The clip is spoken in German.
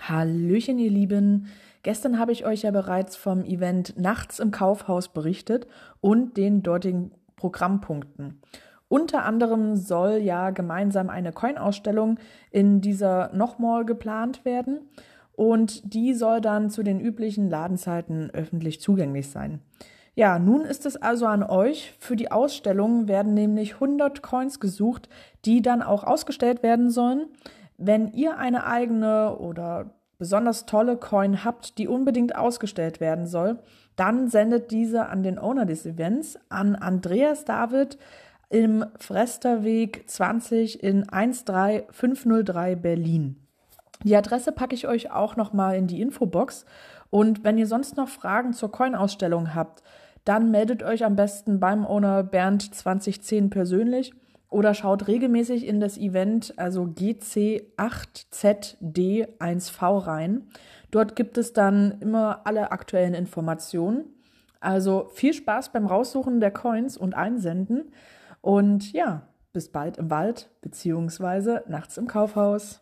Hallöchen, ihr Lieben. Gestern habe ich euch ja bereits vom Event Nachts im Kaufhaus berichtet und den dortigen Programmpunkten. Unter anderem soll ja gemeinsam eine Coin-Ausstellung in dieser nochmal geplant werden und die soll dann zu den üblichen Ladenzeiten öffentlich zugänglich sein. Ja, nun ist es also an euch. Für die Ausstellung werden nämlich 100 Coins gesucht, die dann auch ausgestellt werden sollen. Wenn ihr eine eigene oder besonders tolle Coin habt, die unbedingt ausgestellt werden soll, dann sendet diese an den Owner des Events, an Andreas David im Fresterweg 20 in 13503 Berlin. Die Adresse packe ich euch auch nochmal in die Infobox. Und wenn ihr sonst noch Fragen zur Coin-Ausstellung habt, dann meldet euch am besten beim Owner Bernd 2010 persönlich oder schaut regelmäßig in das Event, also GC8ZD1V rein. Dort gibt es dann immer alle aktuellen Informationen. Also viel Spaß beim Raussuchen der Coins und Einsenden. Und ja, bis bald im Wald beziehungsweise nachts im Kaufhaus.